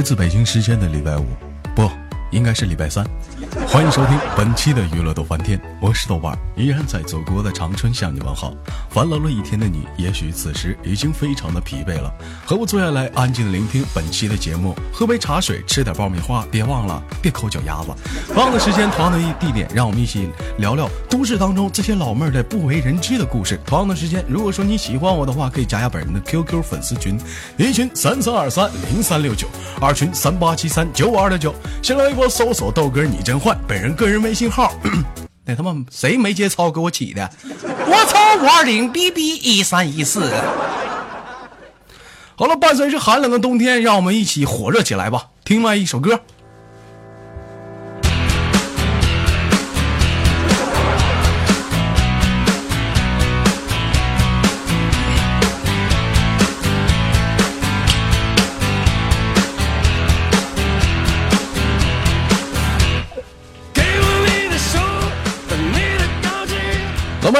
来自北京时间的礼拜五，不，应该是礼拜三。欢迎收听本期的娱乐豆翻天，我是豆瓣，依然在祖国的长春向你问好。烦劳了一天的你，也许此时已经非常的疲惫了，和我坐下来，安静的聆听本期的节目，喝杯茶水，吃点爆米花，别忘了别抠脚丫子。同样的时间，同样的地点，让我们一起聊聊都市当中这些老妹儿的不为人知的故事。同样的时间，如果说你喜欢我的话，可以加下本人的 QQ 粉丝群，一群三三二三零三六九，二群三八七三九五二六九，新浪微博搜索豆哥你真坏。本人个人微信号，那他妈谁没节操给我起的？我操五二零 bb 一三一四。好了，伴随着寒冷的冬天，让我们一起火热起来吧！听完一首歌。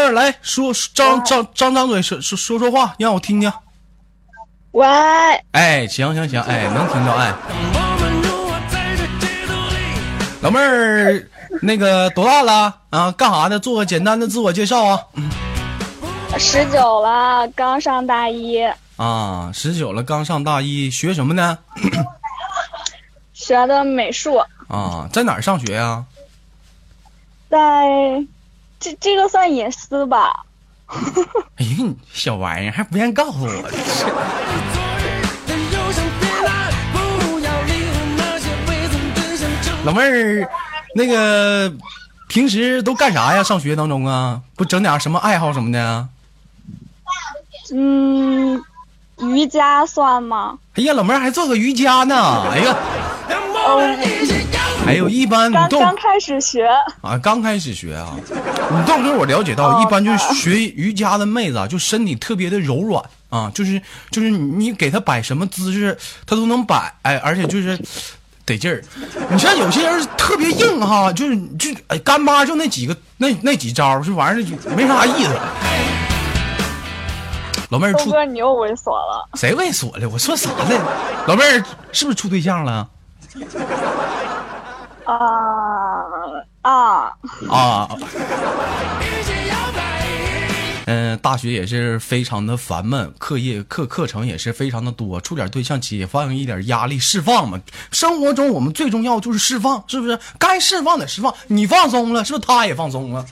来说张张张张嘴说说说说话，让我听听。喂，哎，行行行，哎，能听到哎。老妹儿，那个多大了啊？干啥的？做个简单的自我介绍啊。十九了，刚上大一。啊，十九了，刚上大一，学什么呢？学的美术。啊，在哪上学呀？在。这这个算隐私吧？哎呀，你小玩意儿还不愿意告诉我。老妹儿，那个平时都干啥呀？上学当中啊，不整点什么爱好什么的？嗯，瑜伽算吗？哎呀，老妹儿还做个瑜伽呢！哎呀。还有一般刚刚开始学啊，刚开始学啊，你豆哥我了解到，一般就是学瑜伽的妹子啊，就身体特别的柔软啊，就是就是你给她摆什么姿势，她都能摆，哎，而且就是得劲儿。你像有些人特别硬哈，就是就哎干巴就那几个那那几招，这玩意儿没啥意思。老妹儿，豆哥你又猥琐了？谁猥琐了？我说啥呢？老妹儿是不是处对象了？啊啊啊！嗯，大学也是非常的烦闷，课业课课程也是非常的多，处点对象解放一点压力，释放嘛。生活中我们最重要就是释放，是不是？该释放的释放，你放松了，是不是？他也放松了，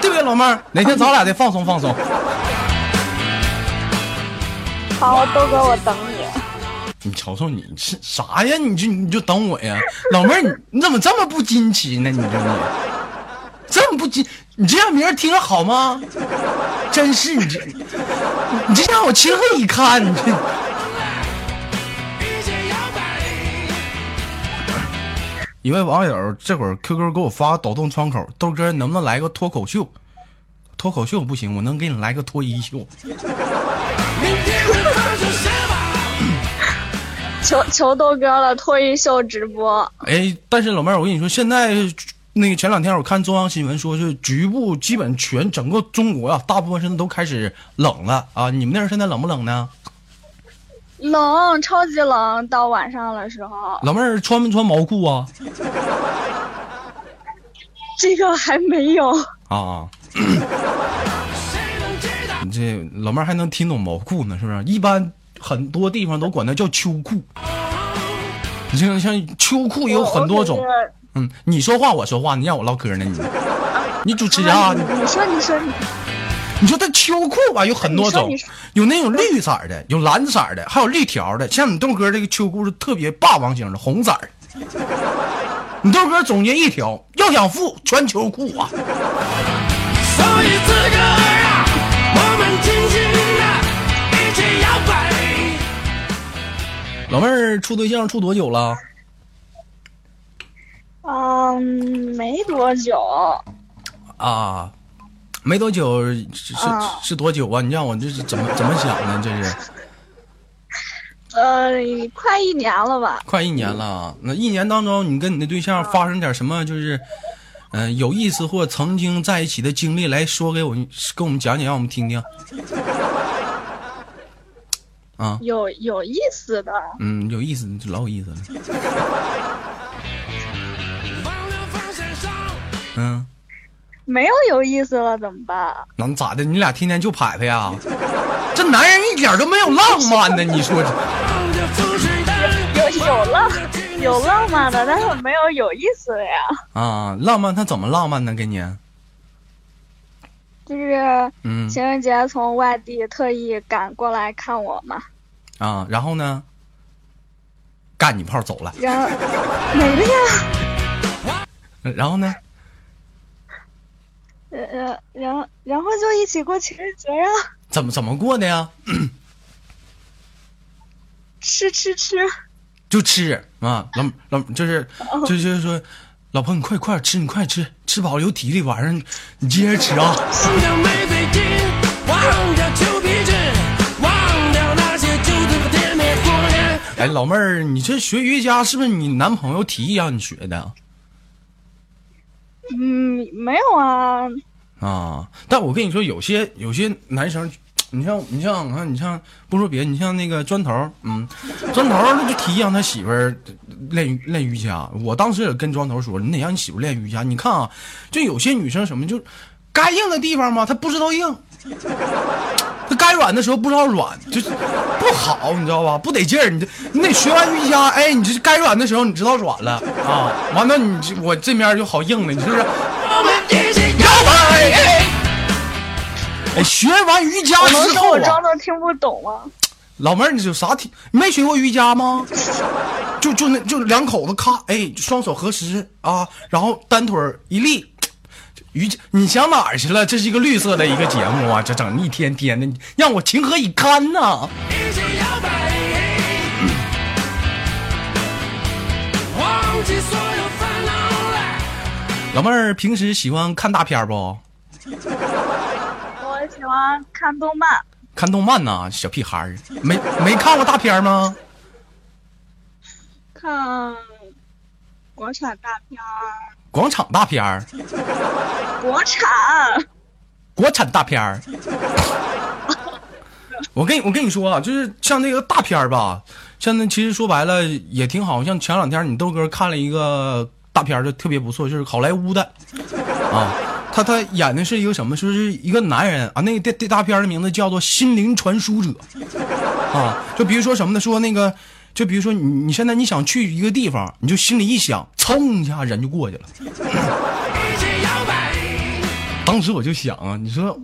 对不对，老妹儿？哪天咱俩得放松放松。好，豆哥，我等你。你瞅瞅你是啥呀？你就你就等我呀，老妹儿，你你怎么这么不矜持呢？你这你这么不矜，你这样名儿听着好吗？真是你这，你这让我情何以堪？你这。一位网友这会儿 QQ 给我发抖动窗口，豆哥能不能来个脱口秀？脱口秀不行，我能给你来个脱衣秀。求求豆哥了，脱衣秀直播。哎，但是老妹儿，我跟你说，现在那个前两天我看中央新闻说是局部基本全整个中国啊，大部分现在都开始冷了啊。你们那儿现在冷不冷呢？冷，超级冷，到晚上的时候。老妹儿穿没穿毛裤啊？这个还没有啊。你 这老妹儿还能听懂毛裤呢，是不是？一般。很多地方都管它叫秋裤，你像像秋裤也有很多种。嗯，你说话我说话，你让我唠嗑呢你。你主持人啊，你说你说你，你说这秋裤吧有很多种，有那种绿色的，有蓝色的，还有绿条的。像你豆哥这个秋裤是特别霸王型的，红色的。你豆哥总结一条，要想富穿秋裤啊。老妹儿处对象处多久了？嗯，没多久。啊，没多久是是是多久啊？你让我这是怎么怎么想呢？这是？呃，快一年了吧？快一年了。那一年当中，你跟你的对象发生点什么？就是，嗯，有意思或曾经在一起的经历，来说给我跟我们讲讲，让我们听听。啊，有有意思的，嗯，有意思，老有意思了。嗯，没有有意思了怎么办？能咋的？你俩天天就拍拍呀？这男人一点都没有浪漫呢？你说有有浪有浪漫的，但是没有有意思的呀。啊，浪漫他怎么浪漫呢？给你？就是嗯情人节从外地特意赶过来看我嘛，啊，然后呢？干你炮走了，然后没了呀，然后呢？呃呃，然后然后就一起过情人节呀，怎么怎么过的呀？吃吃吃，就吃啊，老老就是就就是说，老婆你快快吃，你快吃，吃饱了有体力，晚上你接着吃啊。忘掉美菲金，忘掉旧皮筋，忘掉那些旧的甜蜜过年。哎，老妹儿，你这学瑜伽是不是你男朋友提议让你学的嗯，没有啊，啊？但我跟你说，有些有些男生，你像你像啊，你像不说别的，你像那个砖头，嗯，砖头他就提议让他媳妇儿练练瑜伽。我当时也跟砖头说，你得让你媳妇练瑜伽。你看啊，就有些女生什么就该硬的地方嘛，她不知道硬。她该软的时候不知道软，就是不好，你知道吧？不得劲儿，你你得学完瑜伽，哎，你这该软的时候你知道软了啊，完了你我这面就好硬了，你是不是？学完瑜伽能之后我装，作听不懂吗？老妹儿，你有啥听？没学过瑜伽吗？就就那就两口子咔，哎，双手合十啊，然后单腿儿一立。瑜伽，你想哪儿去了？这是一个绿色的一个节目啊，这整一天天的，让我情何以堪呐、一起摇摆，忘记所有烦恼来。老妹儿平时喜欢看大片儿不？看动漫，看动漫呐、小屁孩儿，没没看过大片儿吗？看国产大片儿，广场大片儿，国产国产大片儿。我跟你我跟你说啊，就是像那个大片儿吧，像那其实说白了也挺好。像前两天你豆哥看了一个大片儿，就特别不错，就是好莱坞的啊。他他演的是一个什么？说是一个男人啊，那个电电大片的名字叫做《心灵传输者》啊。就比如说什么呢？说那个，就比如说你你现在你想去一个地方，你就心里一想，噌一下人就过去了。一起摇摆，当时我就想啊，你说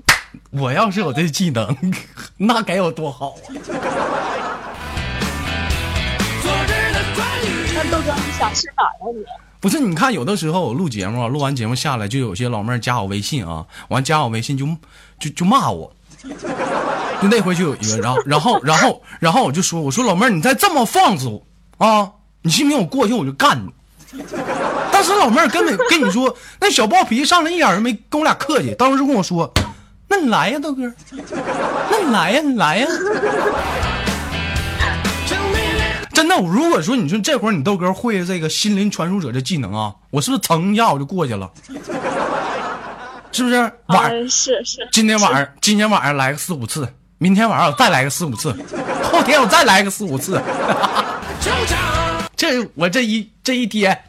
我要是有这技能，那该有多好啊！昨日的关于那豆哥，你想去哪儿啊你？不是，你看有的时候我录节目，录完节目下来，就有些老妹儿加我微信啊，完加我微信就就就骂我。就那回就有一个，然后然后然后然后我就说，我说老妹儿，你再这么放肆啊，你信不信我过去我就干你？当时老妹儿根本跟你说，那小暴脾气上来一点都没跟我俩客气，当时就跟我说，那你来呀，豆哥，那你来呀，你来呀。真的，如果说你说这会儿你豆哥会这个心灵传输者这技能啊，我是不是噌一下我就过去了？是不是？晚、嗯，是是，今天晚上今天晚上来个四五次，明天晚上我再来个四五次，后天我再来个四五次，这我这一这一天，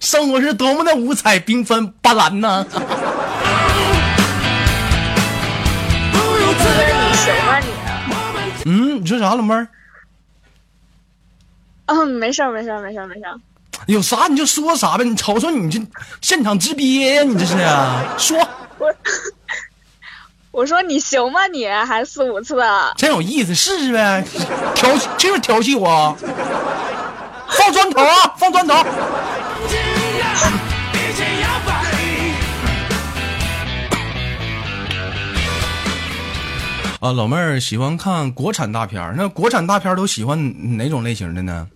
生活是多么的五彩缤纷斑斓呢！不如自你主。行吗你？嗯，你说啥，老妹儿？嗯，没事儿没事儿没事儿没事儿。有啥你就说啥呗，你瞅瞅你这现场直憋呀，你这是啊说 我我说你行吗你？还四五次啊？真有意思，试试呗，调就是调戏我，放砖头啊，放砖头。啊，老妹儿喜欢看国产大片儿，那国产大片儿都喜欢哪种类型的呢？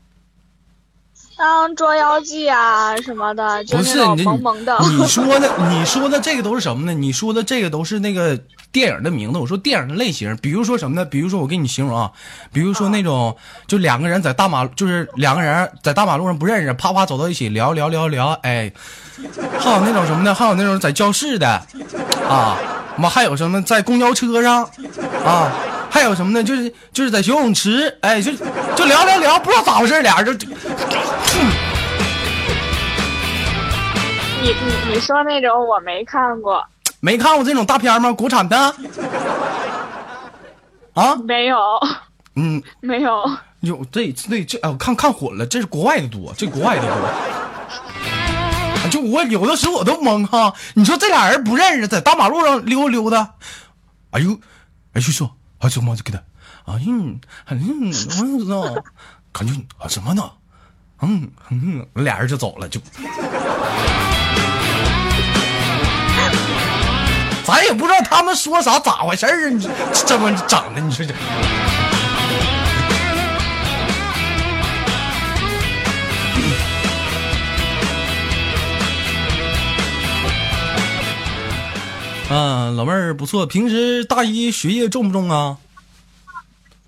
像《捉妖记》啊什么的，就不是你这萌萌的。你说的你说的这个都是什么呢？你说的这个都是那个电影的名字。我说电影的类型，比如说什么呢？比如说我给你形容啊，比如说那种就两个人在大马，就是两个人在大马路上不认识，啪啪走到一起聊聊聊聊，哎，还有那种什么呢？还有那种在教室的，啊，妈还有什么在公交车上，啊。还有什么呢？就是就是在游泳池，哎，就就聊聊聊，不知道咋回事，俩人就你你你说那种我没看过，没看过这种大片吗？国产的啊，没有嗯，没有。有这这这，啊，我看看混了，这是国外的多，这国外的多。就我有的时候我都懵哈，你说这俩人不认识，在大马路上溜达溜达，哎呦，哎就说啊怎么就给他，哎嗯，嗯，我知道，感觉啊什么呢？嗯嗯，俩人就走了，就，咱也不知道他们说啥，咋回事儿啊？你这么整的，你说这。啊，老妹儿不错。平时大一学业重不重啊？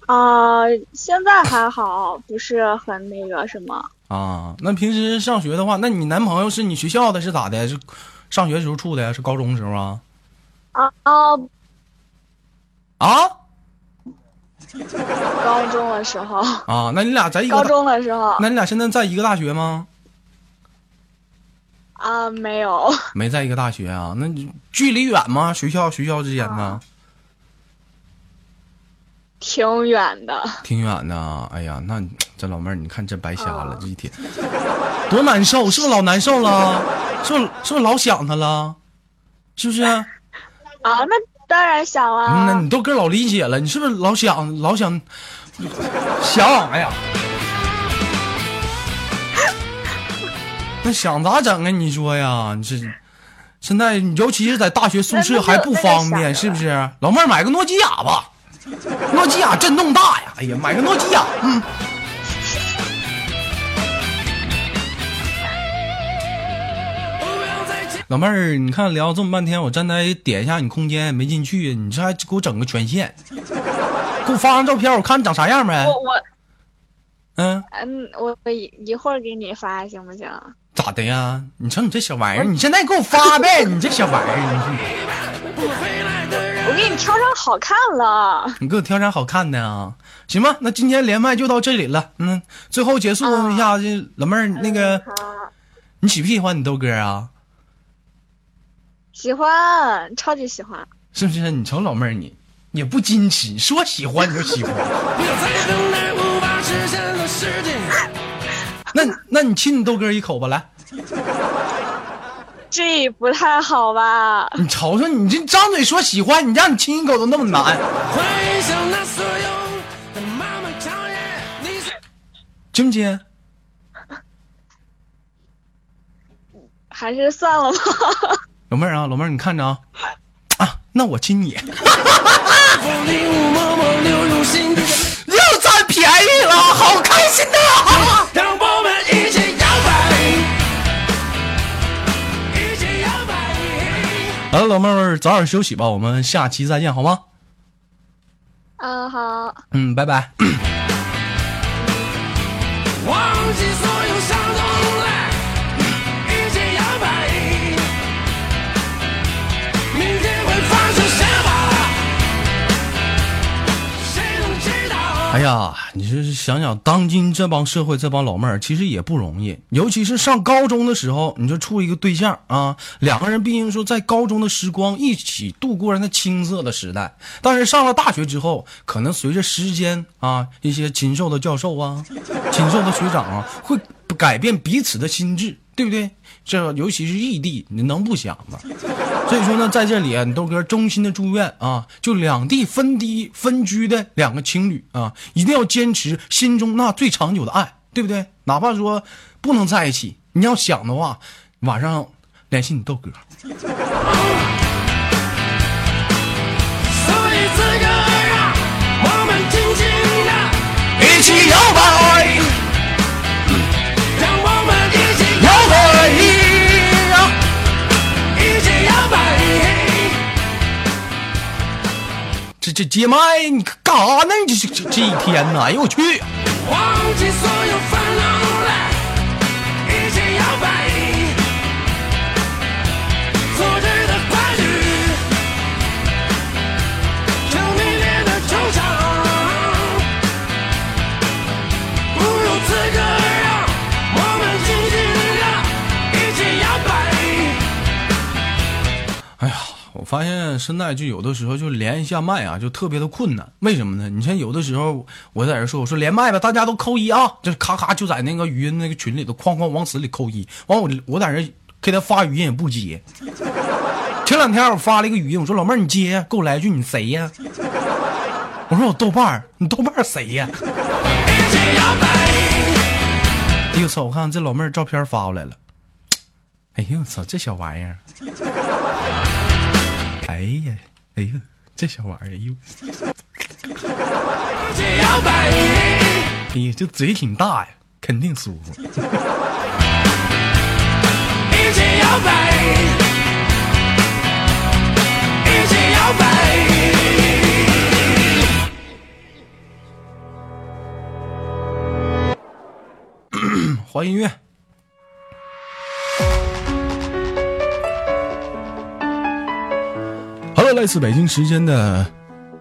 啊、现在还好，不是很那个什么。啊，那平时上学的话，那你男朋友是你学校的，是咋的？是上学时候处的呀？是高中时候啊？啊啊！啊高中的时候，啊！那你俩在一个，高中的时候那你俩现在在一个大学吗？啊，没有没在一个大学啊？那你距离远吗？学校学校之间呢？挺远的。挺远的啊。哎呀，那你这老妹儿，你看这白瞎了，这一天多难受，是不是老难受了？是不是是不是老想他了？是不是？啊，那当然想啊，那。你都跟老理解了，你是不是老想老想想？哎呀，那想咋整啊？你说呀，你这现在尤其是在大学宿舍还不方便，是不是？老妹儿买个诺基亚吧，诺基亚震动大呀！哎呀，买个诺基亚，嗯。老妹儿，你看聊这么半天，我站台点一下你空间也没进去，你这还给我整个权限，给我发张照片，我看你长啥样呗我。我嗯，嗯，我我一一会儿给你发行不行？咋的呀？你瞅你这小玩意儿，你现在给我发呗，你这小玩意儿，我给你挑上好看了。你你给我挑张好看的啊？行吧，那今天连麦就到这里了。嗯，最后结束一下子，老妹儿，那个好，你喜不喜欢你豆哥啊？喜欢，超级喜欢。是不是？你瞅老妹儿你也不矜持，说喜欢你就喜欢。那那你亲你豆哥一口吧，来。这不太好吧？你瞅瞅，你这张嘴说喜欢，你让你亲一口都那么难。亲不亲？还是算了吧。老妹儿啊，老妹儿，你看着啊，啊，那我亲你，又占便宜了，好开心呐！让我们一起摇摆，一起摇摆。好了，老妹儿，早点休息吧，我们下期再见，好吗？嗯，好。嗯，拜拜。忘记哎呀，你这是想想，当今这帮社会这帮老妹儿，其实也不容易。尤其是上高中的时候，你就处一个对象啊，两个人毕竟说在高中的时光一起度过了那青涩的时代。但是上了大学之后，可能随着时间啊，一些禽兽的教授啊，禽兽的学长啊，会改变彼此的心智，对不对？这尤其是异地，你能不想吗？所以说呢，在这里啊，你豆哥衷心的祝愿啊，就两地分低分居的两个情侣啊，一定要坚持心中那最长久的爱，对不对？哪怕说不能在一起，你要想的话，晚上联系你豆哥。一起摇摆，这这接麦，你干啥呢？你这这这一天呢？哎呦我去！忘记所有烦发现现在就有的时候就连一下麦啊，就特别的困难。为什么呢？你像有的时候我在这说，我说连麦吧，大家都扣一啊，就是咔咔就在那个语音那个群里头哐哐往死里扣一。完我我在这给他发语音也不接。前两天我发了一个语音，我说老妹儿你接，给我来一句你谁呀？我说我豆瓣儿，你豆瓣儿谁呀？哎呦我操！我看这老妹儿照片发过来了。哎呦我操，这小玩意儿！哎呀，哎呦，这小玩意儿，哎呦，哎呀，这嘴挺大呀，肯定舒服。欢迎 音乐。Hello，来自北京时间的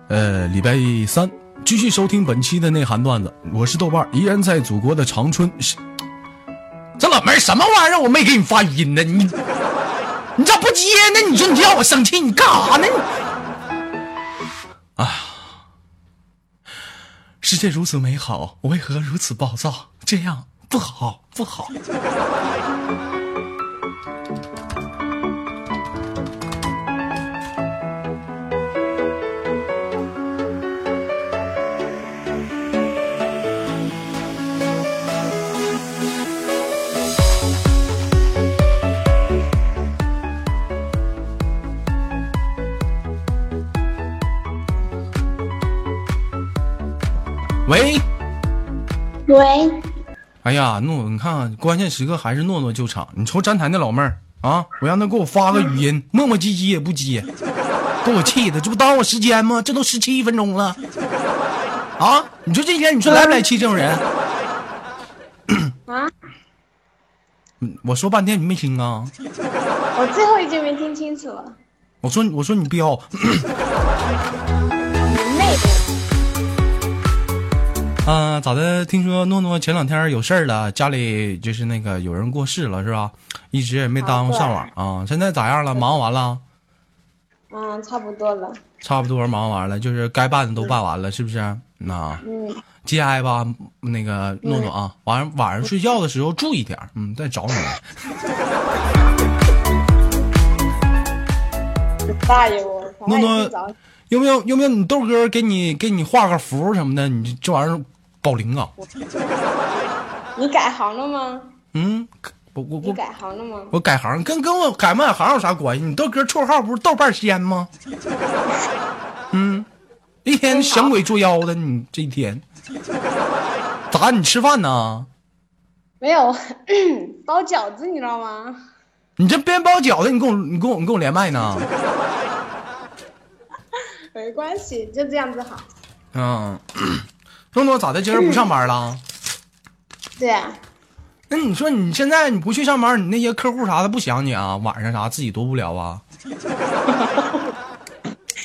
呃礼拜三，继续收听本期的内涵段子。我是豆瓣，依然在祖国的长春。这老妹儿什么玩意儿？我没给你发语音呢，你你咋不接呢？你说你让我生气，你干啥呢？啊，世界如此美好，我为何如此暴躁？这样不好，不好。喂，喂，哎呀，诺，你看，关键时刻还是诺诺救场。你瞅站台那老妹儿啊，我让她给我发个语音，磨磨唧唧也不接，给我气的，这不耽误我时间吗？这都十七分钟了，啊，你说这一天，你说来不来气这种人？啊，嗯我说半天你没听啊？我最后一句没听清楚，我说我说你彪，啊，咋的？听说诺诺前两天有事儿了，家里就是那个有人过世了，是吧？一直也没耽误上网啊。现在咋样了？忙完了？嗯，差不多了。差不多忙完了，就是该办的都办完了，是不是？那嗯，节哀吧，那个诺诺啊，晚上晚上睡觉的时候注意点，嗯，再找你来。大爷我！诺诺有没有有没有你豆哥给你给你画个符什么的？你这这玩意儿保灵啊？你改行了吗？嗯，我我你我改行了吗？我改行，跟跟我改不改行有啥关系？你豆哥绰号不是豆瓣仙吗？嗯，一天想鬼作妖的，你这一天咋？你吃饭呢？没有，包饺子，你知道吗？你这边包饺子，你跟我你跟我你跟我连麦呢？没关系，就这样子好。嗯，诺诺咋的？今儿不上班了？对啊，那你说你现在你不去上班，你那些客户啥的不想你啊？晚上啥自己多无聊啊？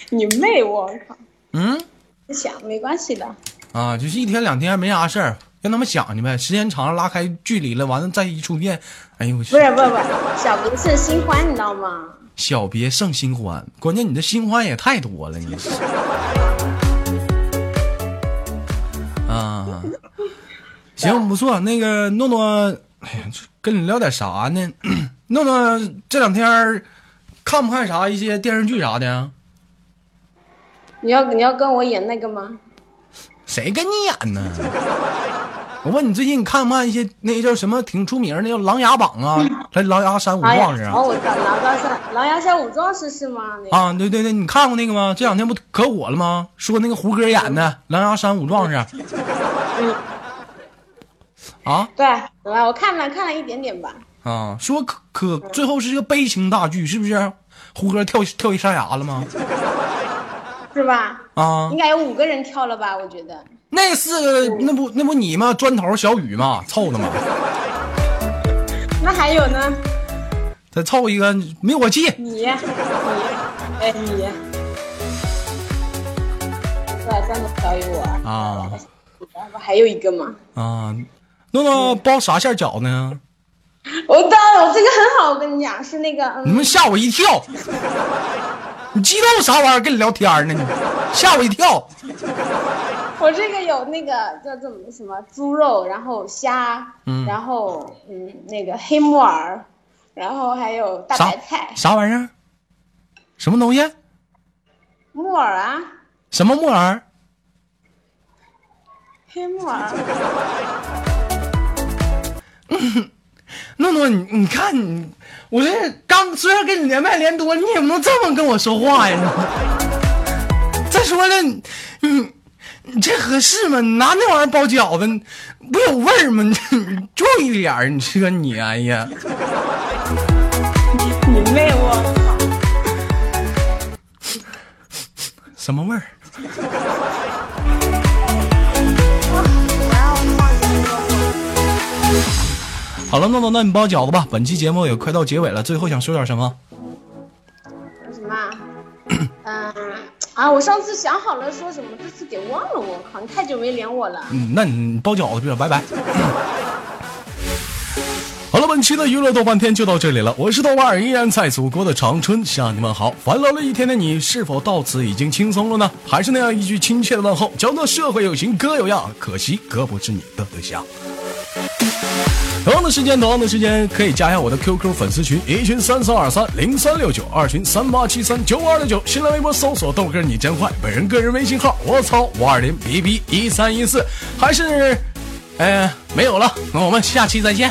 你妹我靠！嗯不想没关系的。啊，就是一天两天没啥事儿，让他们想去呗。时间长了拉开距离了，完了再一出现，哎呦我去不！是不是不是，小别胜新欢，你知道吗？小别胜新欢，关键你这新欢也太多了，你行不错，那个诺诺，哎呀，跟你聊点啥呢？诺诺这两天看不看啥一些电视剧啥的？你要你要跟我演那个吗？谁跟你演呢？我问你最近你看不看一些那个叫什么挺出名儿那叫《琅琊榜》啊，来《琅琊山五壮士啊哦，？我知道狼牙山琅琊山五壮士是吗？那个啊，对对对，你看过那个吗？这两天不可火了吗？说那个胡歌演的《琅琊山五壮士》啊对，来我看了看了一点点吧。啊，说可可最后是一个悲情大剧，是不是？胡歌跳跳一山崖了吗？是吧？啊应，该有五个人跳了吧？我觉得。那四个那不那不你吗？砖头小雨吗，凑的吗，那还有呢？再凑一个灭火器。你，你，哎你，对，三个小雨我啊不还有一个吗？啊，诺诺包啥馅饺子呢？我当然，我这个很好，我跟你讲，是那个，嗯，你们吓我一跳！你激动啥玩意儿？跟你聊天呢？你吓我一跳。我这个有那个叫怎么什么猪肉，然后虾，嗯然后嗯那个黑木耳，然后还有大白菜，啥玩意儿？什么东西？木耳啊，什么木耳？黑木耳。诺诺，你你看你，我这刚虽然跟你连麦连多，你也不能这么跟我说话呀！再说了，你你你这合适吗？你拿那玩意儿包饺子，不有味儿吗？你你注意点儿，你说你哎呀，你妹我什么味儿？好了，诺诺，那你包饺子吧。本期节目也快到结尾了，最后想说点什么？说什么啊？嗯 啊，我上次想好了说什么，这次给忘了，我靠，你太久没连我了。嗯，那你包饺子去了，拜拜。好了，本期的娱乐豆瓣天就到这里了，我是豆瓣儿，依然在祖国的长春向你们好。烦劳了一天的你，是否到此已经轻松了呢？还是那样一句亲切的问候，叫做社会有型哥有样，可惜哥不是你的对象。同样的时间，同样的时间，可以加一下我的 QQ 粉丝群，一群三三二三零三六九，二群三八七三九五二六九，新浪微博搜索豆哥你真坏，本人个人微信号我操五二零 B B 一三一四，还是，呃，没有了，那我们下期再见。